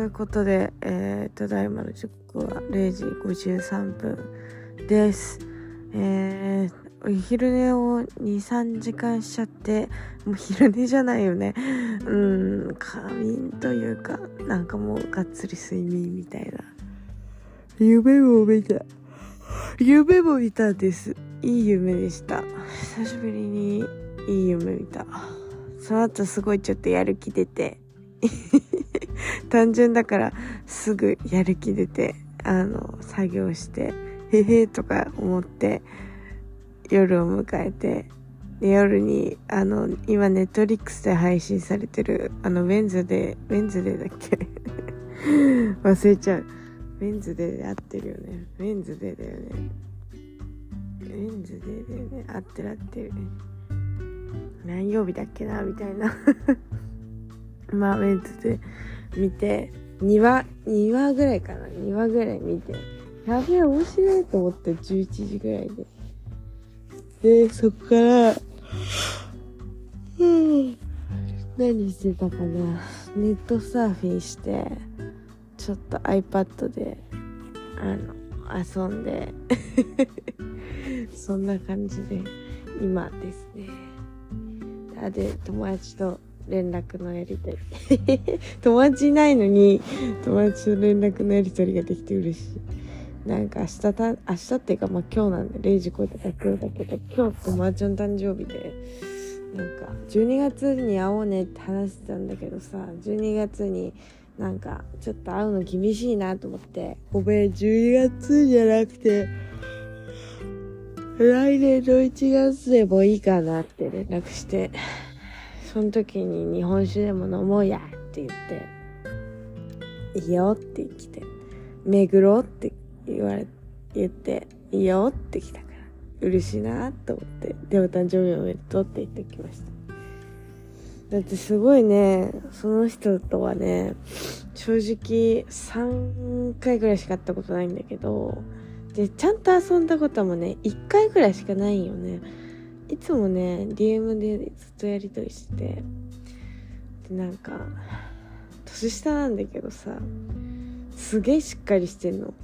ということで、えー、ただいまの時刻は0時53分です。えー、お昼寝を2、3時間しちゃって、もう昼寝じゃないよね。うん、仮眠というか、なんかもうがっつり睡眠みたいな。夢も見た。夢も見たんです。いい夢でした。久しぶりにいい夢見た。その後すごいちょっとやる気出て。単純だからすぐやる気出てあの作業してへへとか思って夜を迎えてで夜にあの今ネットリックスで配信されてるあのウェンズデーウェンズデーだっけ？忘れちゃう。ウェンズデーで合ってるよね。ウェンズデーだよね。ウェンズデーだよね。合ってる合ってる。何曜日だっけな？みたいな。まあウェンズデー見て2話ぐらいかな。2話ぐらい見て。やべえ面白いと思って11時ぐらいで。でそっからうん。何してたかな。ネットサーフィンしてちょっと iPad であの遊んで。そんな感じで今ですね。あで友達と連絡のやり取り。友達いないのに友達と連絡のやり取りができて嬉しい。なんか明日た明日っていうかまあ今日なんで0時超えたら今日だけど今日友達の誕生日でなんか12月に会おうねって話してたんだけどさ12月になんかちょっと会うの厳しいなと思ってごめん12月じゃなくて来年の1月でもいいかなって連絡して。その時に日本酒でも飲もうやって言って、いいよって来て、巡ろうって言われ、言って、いいよって来たから、嬉しいなと思って、で、お誕生日おめでとうって言ってきました。だってすごいね、その人とはね、正直3回ぐらいしか会ったことないんだけど、で、ちゃんと遊んだこともね、1回ぐらいしかないよね。いつもね DM でずっとやり取りしてでなんか年下なんだけどさすげえしっかりしてんの。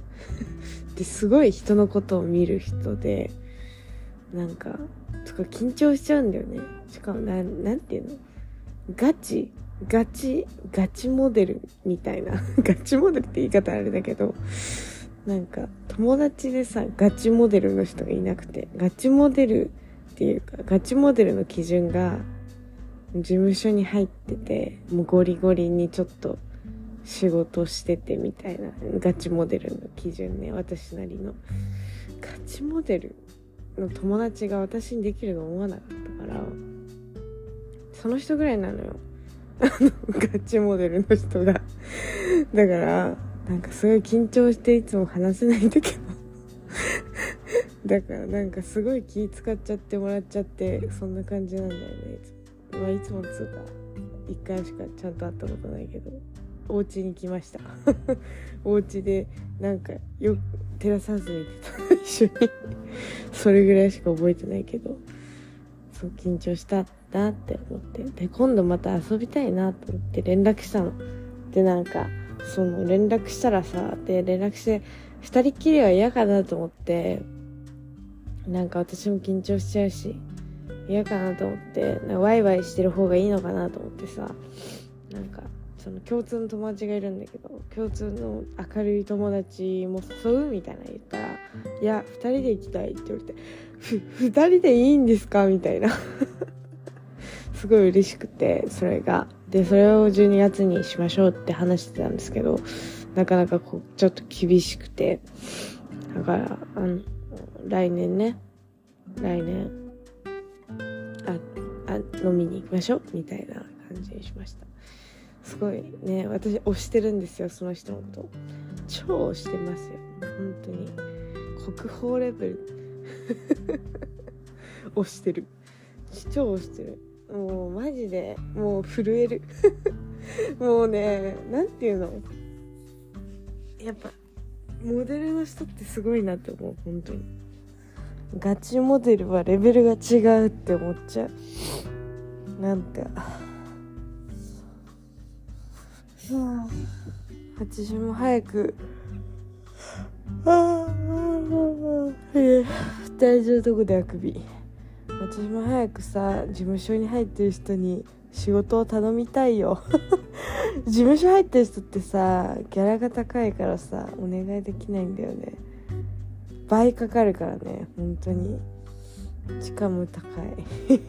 ですごい人のことを見る人でなんかとか緊張しちゃうんだよね。しかもななんていうの？ガチガチガチモデルみたいな。ガチモデルって言い方あれだけどなんか友達でさガチモデルの人がいなくてガチモデルっていうかガチモデルの基準が事務所に入っててもうゴリゴリにちょっと仕事しててみたいなガチモデルの基準ね私なりの。ガチモデルの友達が私にできると思わなかったからその人ぐらいなのよ。ガチモデルの人が。だからなんかすごい緊張していつも話せないんだけど。だからなんかすごい気使っちゃってもらっちゃってそんな感じなんだよね。いつも,、まあ、いつもつうか1回しかちゃんと会ったことないけどお家に来ました。お家でなんかよくテラスハウスに行ってた一緒に。それぐらいしか覚えてないけどそう緊張したなって思って。で今度また遊びたいなと思って連絡したの。でなんかその連絡したらさで連絡して2人っきりは嫌かなと思ってなんか私も緊張しちゃうし嫌かなと思ってワイワイしてる方がいいのかなと思ってさなんかその共通の友達がいるんだけど共通の明るい友達も誘うみたいな言ったら「いや2人で行きたい」って言われて「ふ2人でいいんですか?」みたいなすごい嬉しくてそれがでそれを12月にしましょうって話してたんですけどなかなかこうちょっと厳しくてだからあの来年ね。来年。ああ飲みに行きましょうみたいな感じにしました。すごいね。私推してるんですよその人のこと。超推してますよ。本当に。国宝レベル。推してる。超推してる。もうマジでもう震える。もうねなんていうの。やっぱモデルの人ってすごいなって思う。本当に。ガチモデルはレベルが違うって思っちゃう。なんか。私も早く。ああ二人のとこであくび。私も早くさ事務所に入ってる人に仕事を頼みたいよ。事務所入ってる人ってさギャラが高いからさお願いできないんだよね。倍かかるからね本当に。しかも高い。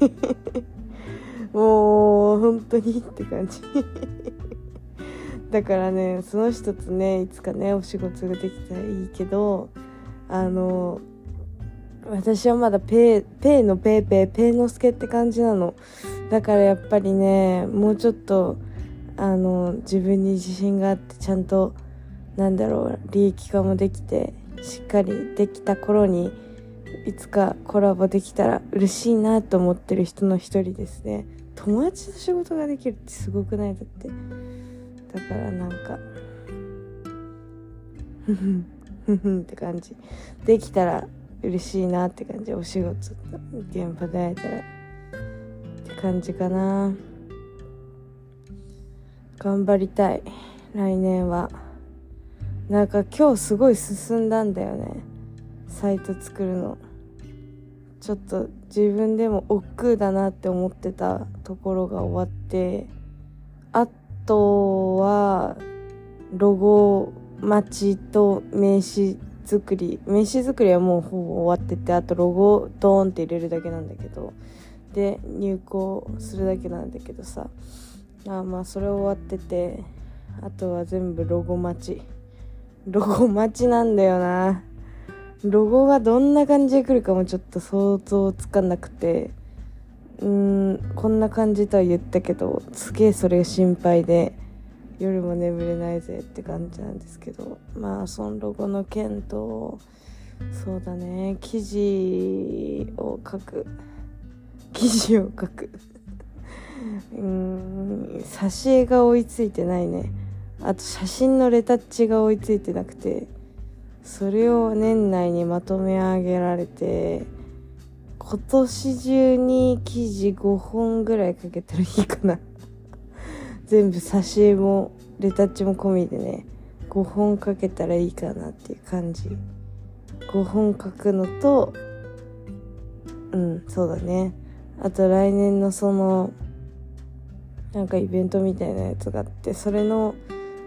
もう本当にって感じ。だからねその人とねいつかねお仕事ができたらいいけどあの私はまだペーペーのペーペーペーのすけって感じなの。だからやっぱりねもうちょっとあの自分に自信があってちゃんとなんだろう利益化もできてしっかりできた頃にいつかコラボできたら嬉しいなと思ってる人の一人ですね。友達と仕事ができるってすごくない？だって。だからなんかふふんふふって感じ。できたら嬉しいなって感じ。お仕事現場で会えたらって感じかな。頑張りたい。来年は。なんか今日すごい進んだんだよね。サイト作るの。ちょっと自分でも億劫だなって思ってたところが終わって。あとはロゴ待ちと名刺作り。名刺作りはもうほぼ終わっててあとロゴドーンって入れるだけなんだけど。で入稿するだけなんだけどさ。あまあそれ終わってて。あとは全部ロゴ待ち。ロゴ待ちなんだよな。ロゴがどんな感じで来るかもちょっと想像つかなくて。うーんこんな感じとは言ったけどすげえそれが心配で夜も眠れないぜって感じなんですけど。まあそのロゴの件とそうだね。記事を書く。記事を書く。うーん挿絵が追いついてないね。あと写真のレタッチが追いついてなくてそれを年内にまとめ上げられて今年中に記事5本ぐらいかけたらいいかな。全部挿絵もレタッチも込みでね5本かけたらいいかなっていう感じ。5本書くのとうんそうだね。あと来年のそのなんかイベントみたいなやつがあってそれの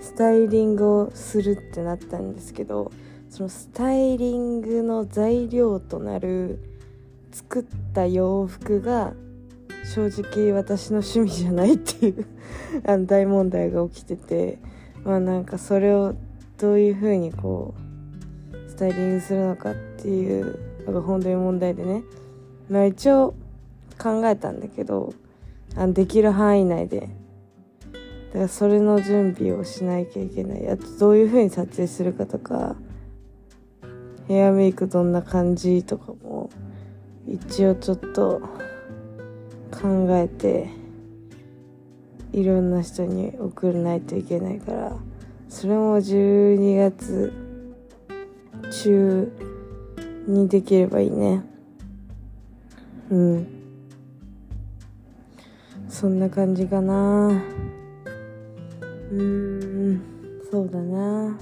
スタイリングをするってなったんですけどそのスタイリングの材料となる作った洋服が正直私の趣味じゃないっていうあの大問題が起きててまあなんかそれをどういうふうにこうスタイリングするのかっていうのが本当に問題でね。まあ一応考えたんだけどあのできる範囲内でだからそれの準備をしなきゃいけない。あとどういうふうに撮影するかとか。ヘアメイクどんな感じとかも一応ちょっと考えていろんな人に送らないといけないからそれも12月中にできればいいね。うん。そんな感じかな。うんそうだな。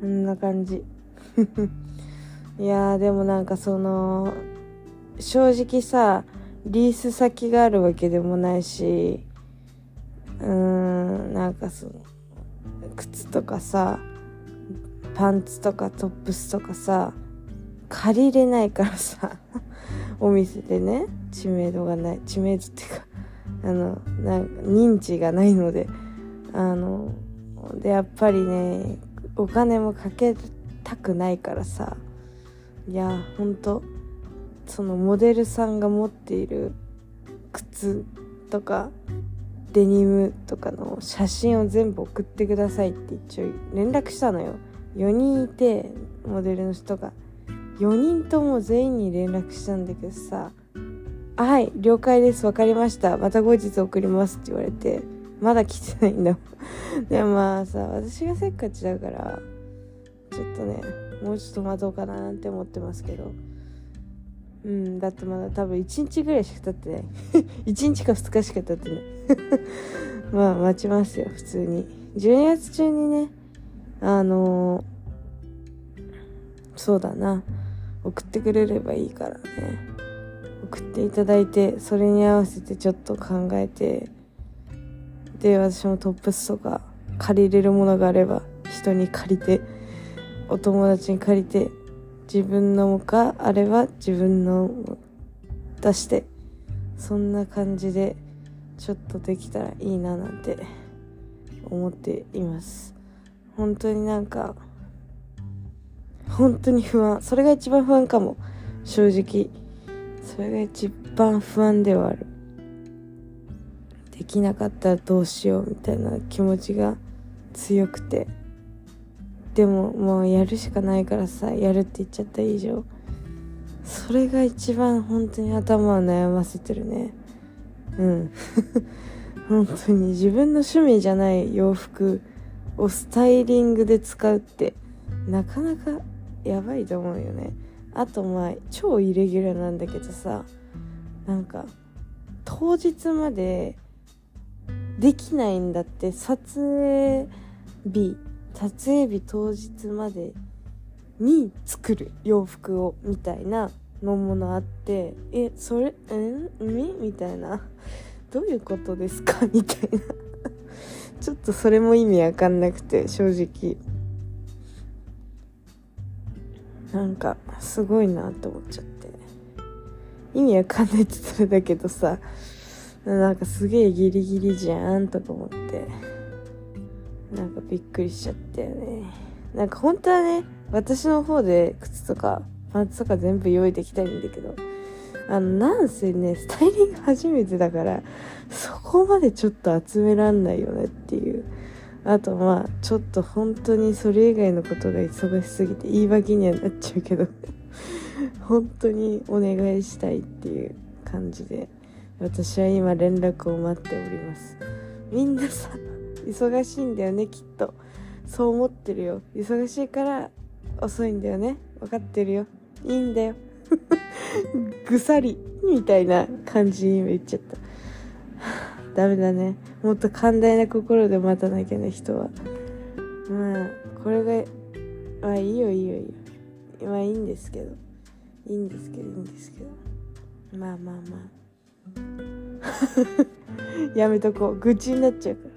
こんな感じ。いやでもなんかその正直さリース先があるわけでもないしうーんなんかその靴とかさパンツとかトップスとかさ借りれないからさ お店でね知名度がない。知名度っていうかあのなんか認知がないのであのでやっぱりねお金もかけたくないからさいやほんとそのモデルさんが持っている靴とかデニムとかの写真を全部送ってくださいって一応連絡したのよ。4人いてモデルの人が。4人とも全員に連絡したんだけどさ「はい了解です。分かりました。また後日送ります」って言われて。まだ来てないんだ。でもまあさ私がせっかちだからちょっとねもうちょっと待とうかななんて思ってますけど。ううんだってまだ多分1日ぐらいしか経ってない。1日か2日しか経ってない。まあ待ちますよ普通に。12月中にねあのー、そうだな。送ってくれればいいからね。送っていただいてそれに合わせてちょっと考えてで私もトップスとか借りれるものがあれば人に借りてお友達に借りて自分のもかあれば自分の出してそんな感じでちょっとできたらいいななんて思っています。本当になんか本当に不安。それが一番不安かも。正直。それが一番不安ではある。できなかったらどうしようみたいな気持ちが強くて。でももうやるしかないからさやるって言っちゃった以上。それが一番本当に頭を悩ませてるね。うん。本当に。自分の趣味じゃない洋服をスタイリングで使うってなかなかやばいと思うよね。あとまあ超イレギュラーなんだけどさなんか当日までできないんだって撮影日撮影日当日までに作る洋服をみたいなのものあってえそれんみ？みたいな。どういうことですか？みたいな。ちょっとそれも意味わかんなくて正直。なんかすごいなって思っちゃって意味わかんないって言ったらだけどさなんかすげえギリギリじゃんとか思ってなんかびっくりしちゃったよね。なんか本当はね、私の方で靴とかパンツとか全部用意できたいんだけど、あの、なんせね、スタイリング初めてだから、そこまでちょっと集めらんないよねっていう。あとまあ、ちょっと本当にそれ以外のことが忙しすぎて言い訳にはなっちゃうけど、本当にお願いしたいっていう感じで、私は今連絡を待っております。みんなさ、忙しいんだよねきっと。そう思ってるよ。忙しいから遅いんだよね。分かってるよ。いいんだよ。ぐさりみたいな感じに今言っちゃった。ダメだね。もっと寛大な心で待たなきゃね人は。まあこれがまあいいよいいよいいよ。まあいいんですけど。いいんですけどいいんですけど。まあまあまあ。やめとこう。愚痴になっちゃうか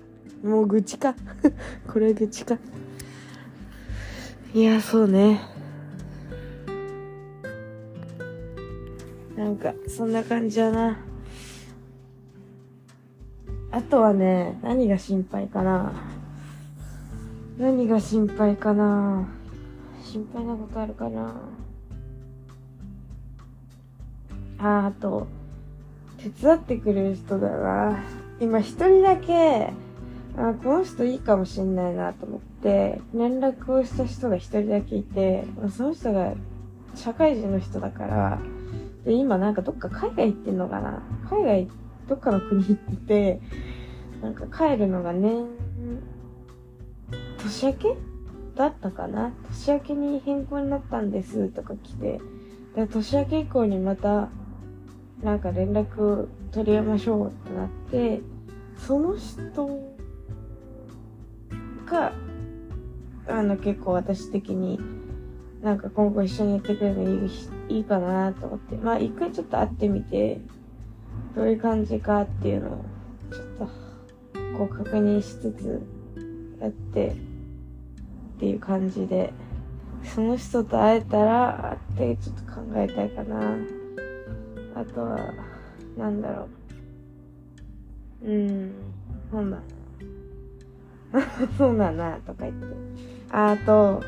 ら。もう愚痴か。これ愚痴か。いやそうね。なんかそんな感じだな。あとはね何が心配かな。何が心配かな。心配なことあるかな。ああと手伝ってくれる人だな。今一人だけあこの人いいかもしんないなと思って連絡をした人が一人だけいてその人が社会人の人だからで今なんかどっか海外行ってんのかな。海外どっかの国行っててなんか帰るのが年年明けだったかな？年明けに変更になったんですとか来て。で年明け以降にまたなんか連絡取り合いましょうってなってその人があの結構私的になんか今後一緒にやってくれるのいいいいかなと思って。まあ一回ちょっと会ってみてどういう感じかっていうのをちょっとこう確認しつつやってっていう感じでその人と会えたらってちょっと考えたいかな。あとはなんだろう。うんなんだ。そうだな、とか言って。あと、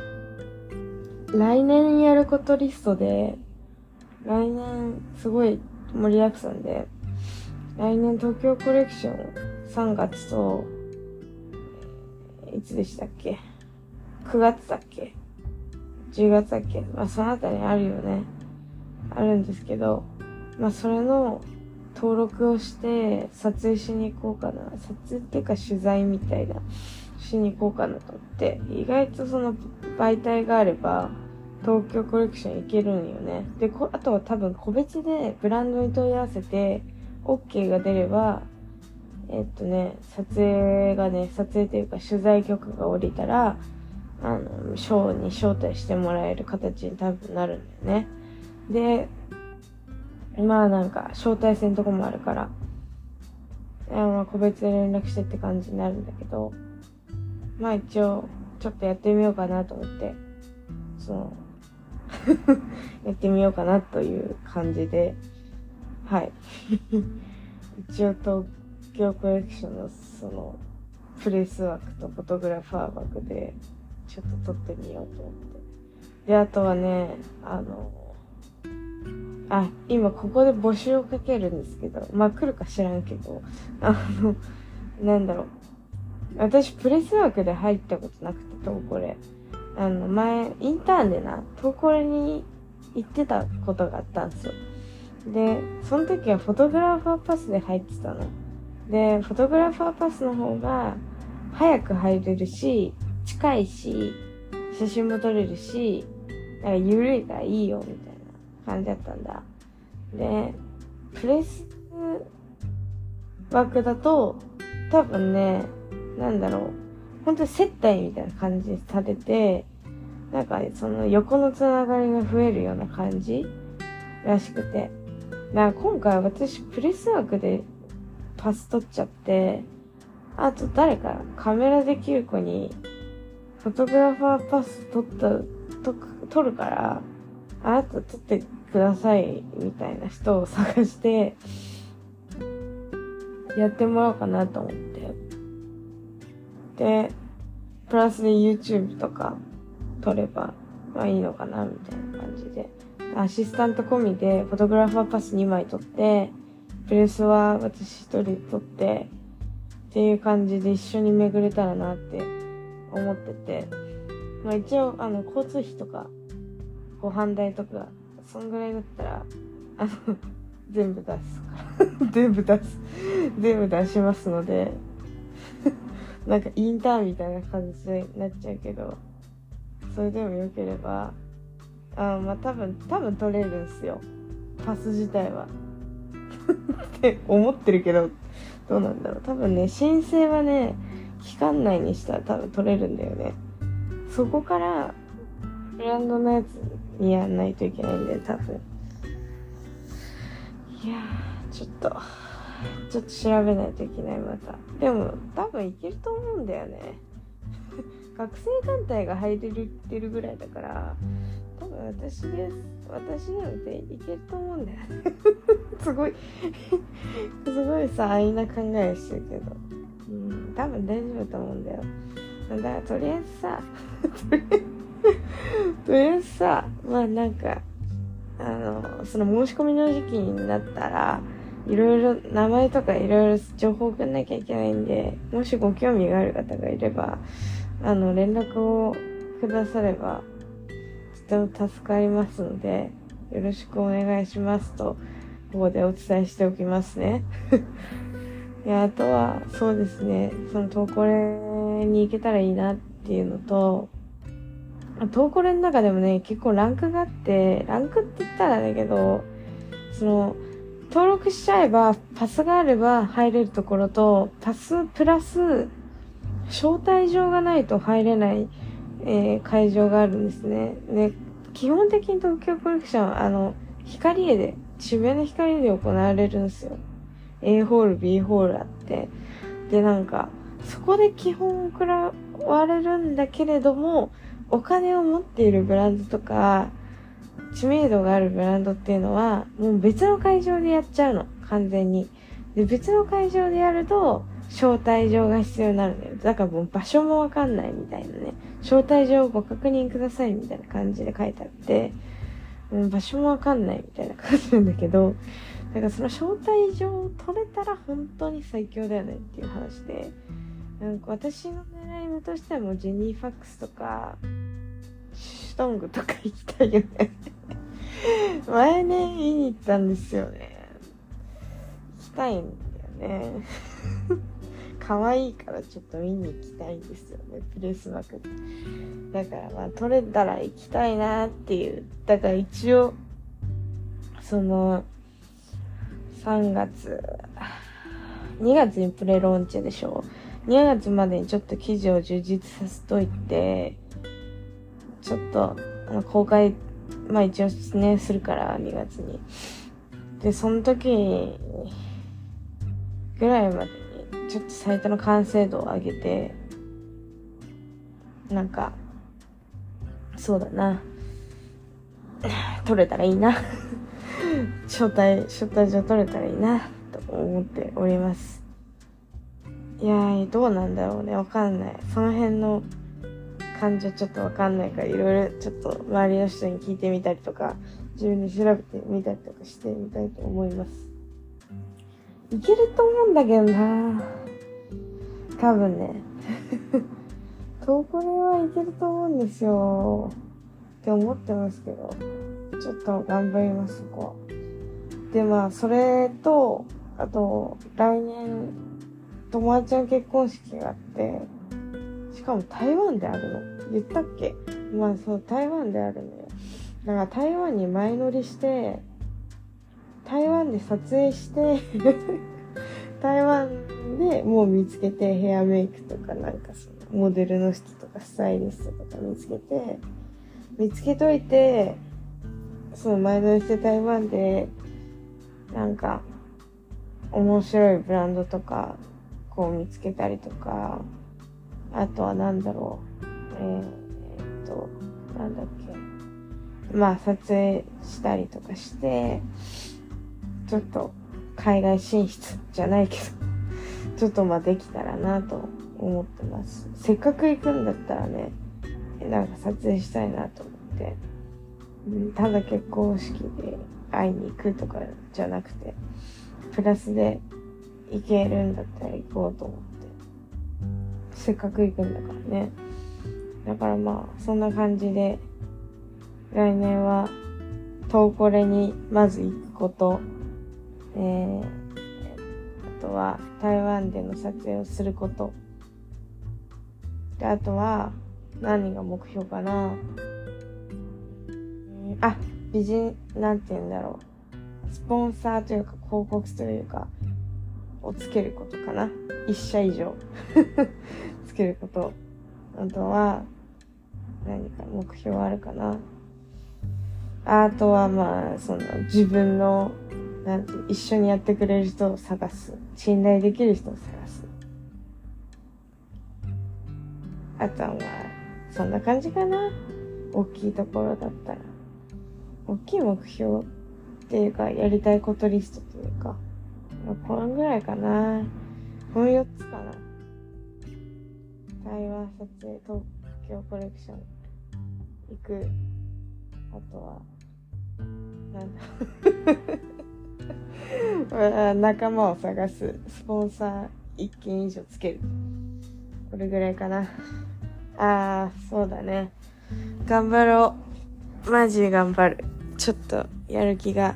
来年やることリストで、来年すごい盛りだくさんで、来年東京コレクション3月と、いつでしたっけ ?9 月だっけ ?10 月だっけ？まあそのあたりあるよね。あるんですけど、まあそれの登録をして撮影しに行こうかな。撮影っていうか取材みたいな、しに行こうかなと思って、意外とその媒体があれば東京コレクション行けるんよね。で、こあとは多分個別でブランドに問い合わせて、OK が出れば、えっとね、撮影がね、撮影というか取材許可が下りたら、あの、ショーに招待してもらえる形に多分なるんだよね。で、まあなんか、招待制のとこもあるから、あの、個別で連絡してって感じになるんだけど、まあ一応、ちょっとやってみようかなと思って、その、やってみようかなという感じで、はい。一応東京コレクションのその、プレス枠とフォトグラファー枠で、ちょっと撮ってみようと思って。で、あとはね、あの、あ、今ここで募集をかけるんですけど、まあ来るか知らんけど、あの、なんだろう。私プレス枠で入ったことなくて、トーコレ。あの、前、インターンでな、トーコレに行ってたことがあったんですよ。で、その時はフォトグラファーパスで入ってたの。で、フォトグラファーパスの方が早く入れるし、近いし、写真も撮れるし、なんか緩いからいいよ、みたいな感じだったんだ。で、プレス枠だと、多分ね、なんだろう、本当に接待みたいな感じされて、なんかその横のつながりが増えるような感じらしくて。だから今回私プレス枠でパス取っちゃって、あと誰かカメラできる子にフォトグラファーパス取った、と、取るから、あなた取ってください、みたいな人を探して、やってもらおうかなと思って。で、プラスで YouTube とか撮れば、まあいいのかな、みたいな感じで。アシスタント込みで、フォトグラファーパス2枚撮って、プレスは私一人撮って、っていう感じで一緒に巡れたらなって思ってて、まあ一応、あの、交通費とか、ご飯代とか、そんぐらいだったら、あの、全部出すから。全部出す。全部出しますので、なんかインターンみたいな感じになっちゃうけど、それでもよければ、あまあ多分、多分取れるんすよ。パス自体は。って思ってるけど、どうなんだろう。多分ね、申請はね、期間内にしたら多分取れるんだよね。そこから、ブランドのやつにやんないといけないんで、多分。いや、ちょっと、ちょっと調べないといけない、また。でも、多分いけると思うんだよね。学生団体が入れるってるぐらいだから、多分私です。私なんていけると思うんだよね。すごい すごいさ、安易な考えしてるけど。うん、多分大丈夫と思うんだよ。だからとりあえずさ、とりあえずさ、まあなんか、あの、その申し込みの時期になったら、いろいろ名前とかいろいろ情報送んなきゃいけないんで、もしご興味がある方がいれば、あの、連絡をくだされば、と助かりますので、よろしくお願いしますと、ここでお伝えしておきますね。いや、あとは、そうですね、そのトーコレに行けたらいいなっていうのと、トーコレの中でもね、結構ランクがあって、ランクって言ったらだけど、その、登録しちゃえば、パスがあれば入れるところと、パスプラス、招待状がないと入れない、えー、会場があるんですね。で、基本的に東京コレクション、あの、光栄で、渋谷の光栄で行われるんですよ。A ホール、B ホールあって、で、なんか、そこで基本送らわれるんだけれども、お金を持っているブランドとか、知名度があるブランドっていうのは、もう別の会場でやっちゃうの。完全に。で、別の会場でやると、招待状が必要になるんだよ。だからもう場所もわかんないみたいなね。招待状をご確認くださいみたいな感じで書いてあって、場所もわかんないみたいな感じなんだけど、だからその招待状を取れたら本当に最強だよねっていう話で、なんか私の狙い目としてはもうジェニーファックスとか、シュトングとか行きたいよね前ね、見に行ったんですよね。行きたいんだよね。可愛いからちょっと見に行きたいんですよね、プレス膜。だからまあ、撮れたら行きたいなっていう。だから一応、その、3月、2月にプレローンチでしょ。2月までにちょっと記事を充実させといて、ちょっと、公開、まあ一応ね、するから、2月に。で、その時ぐらいまでに、ちょっとサイトの完成度を上げて、なんか、そうだな。撮れたらいいな。招待、招待状取れたらいいな、と思っております。いやー、どうなんだろうね。わかんない。その辺の感情ちょっとわかんないから、いろいろちょっと周りの人に聞いてみたりとか、自分で調べてみたりとかしてみたいと思います。いけると思うんだけどな多分ね。トークレはいけると思うんですよ。って思ってますけど。ちょっと頑張ります、そこは。で、まあ、それと、あと、来年、友達の結婚式があって、しかも台湾であるの。言ったっけ？まあ、そう、台湾であるのよ。だから台湾に前乗りして、台湾で撮影して 台湾でもう見つけてヘアメイクとかなんかそのモデルの人とかスタイリストとか見つけて、見つけといて、その前乗りして台湾で、なんか、面白いブランドとか、こう見つけたりとか、あとは何だろう、えー、えっと、なんだっけ。まあ、撮影したりとかして、ちょっと海外進出じゃないけど、ちょっとまあできたらなと思ってます。せっかく行くんだったらね、なんか撮影したいなと思って。ただ結婚式で会いに行くとかじゃなくて、プラスで行けるんだったら行こうと思って。せっかく行くんだからね。だからまあ、そんな感じで、来年は、トーコレにまず行くこと、えー、あとは台湾での撮影をすること。で、あとは何が目標かな。あ、美人、なんて言うんだろう。スポンサーというか広告というか、をつけることかな。一社以上 つけること。あとは、何か目標あるかな。あとはまあ、その自分の、なんて、一緒にやってくれる人を探す。信頼できる人を探す。あとはまあ、そんな感じかな。大きいところだったら。大きい目標っていうか、やりたいことリストというか、まあこのぐらいかな。この4つかな。台湾撮影、東京コレクション行く。あとは、なんだ。仲間を探す。スポンサー1件以上つける。これぐらいかな。ああ、そうだね。頑張ろう。マジ頑張る。ちょっとやる気が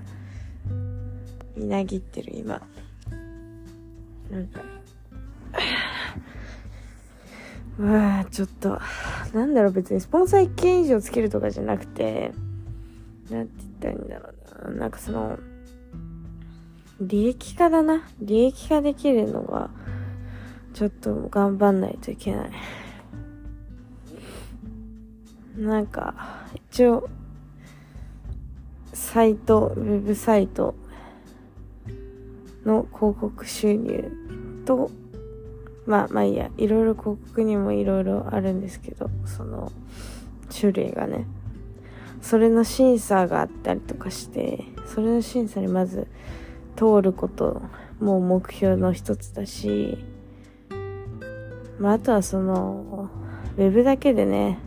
みなぎってる今。なんかう、わあちょっと、なんだろう別にスポンサー1件以上つけるとかじゃなくて、なんて言ったらいいんだろうな。なんかその、利益化だな。利益化できるのが、ちょっと頑張んないといけない。なんか、一応、サイト、ウェブサイトの広告収入と、まあまあいいや、いろいろ広告にもいろいろあるんですけど、その種類がね。それの審査があったりとかして、それの審査にまず通ることも目標の一つだし、まああとはその、ウェブだけでね、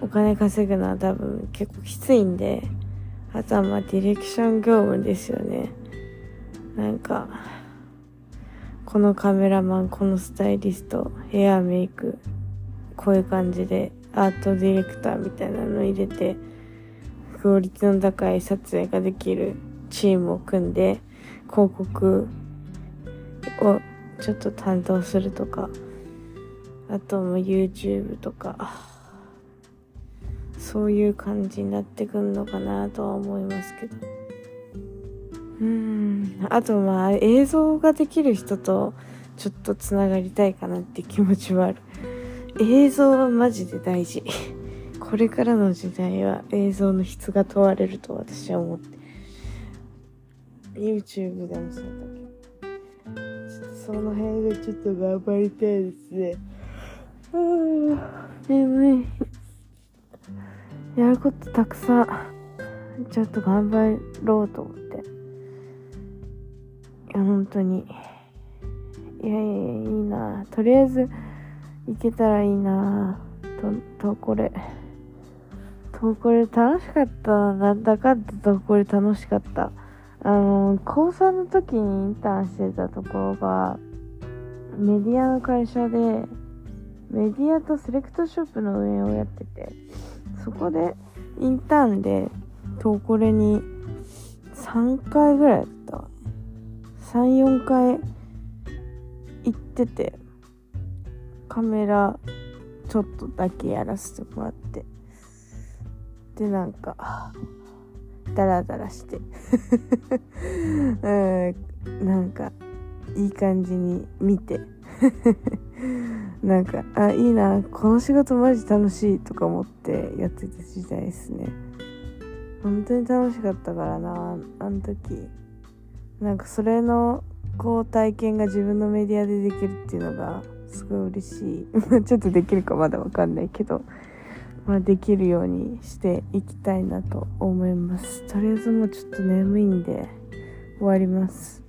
お金稼ぐのは多分結構きついんで、あとはまあディレクション業務ですよね。なんか、このカメラマン、このスタイリスト、ヘアメイク、こういう感じでアートディレクターみたいなの入れて、クオリティの高い撮影ができるチームを組んで、広告をちょっと担当するとかあとも YouTube とかそういう感じになってくんのかなとは思いますけど。うん。あとまあ映像ができる人とちょっとつながりたいかなって気持ちはある。映像はマジで大事。これからの時代は映像の質が問われると私は思って。YouTube でもそうだけど。その辺でちょっと頑張りたいですね。眠いやることたくさんちょっと頑張ろうと思って。いや本当に。いやいやいいな。とりあえず行けたらいいな。ととこれ。とこれ楽しかった。なんだかってとこれ楽しかった。あの高3の時にインターンしてたところがメディアの会社でメディアとセレクトショップの運営をやっててそこでインターンでトーコレに3回ぐらいだった。34回行っててカメラちょっとだけやらせてもらって。でなんかダラダラして。うん。なんかいい感じに見て。なんかあいいなこの仕事マジ楽しいとか思ってやってた時代ですね。本当に楽しかったからなあの時。なんかそれのこう体験が自分のメディアでできるっていうのがすごい嬉しい。ちょっとできるかまだわかんないけど。まあ、できるようにしていきたいなと思います。とりあえずもうちょっと眠いんで終わります。